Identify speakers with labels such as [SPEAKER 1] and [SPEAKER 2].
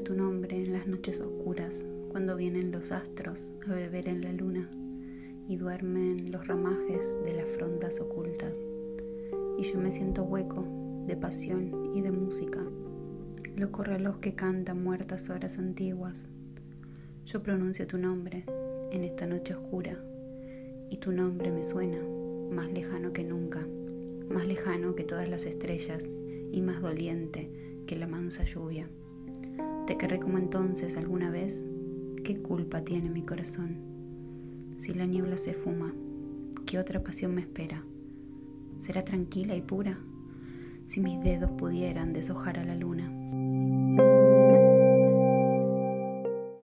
[SPEAKER 1] tu nombre en las noches oscuras, cuando vienen los astros a beber en la luna y duermen los ramajes de las frondas ocultas. Y yo me siento hueco de pasión y de música, loco reloj que canta muertas horas antiguas. Yo pronuncio tu nombre en esta noche oscura y tu nombre me suena más lejano que nunca, más lejano que todas las estrellas y más doliente que la mansa lluvia. Te querré como entonces alguna vez. ¿Qué culpa tiene mi corazón? Si la niebla se fuma, ¿qué otra pasión me espera? ¿Será tranquila y pura? Si mis dedos pudieran deshojar a la luna.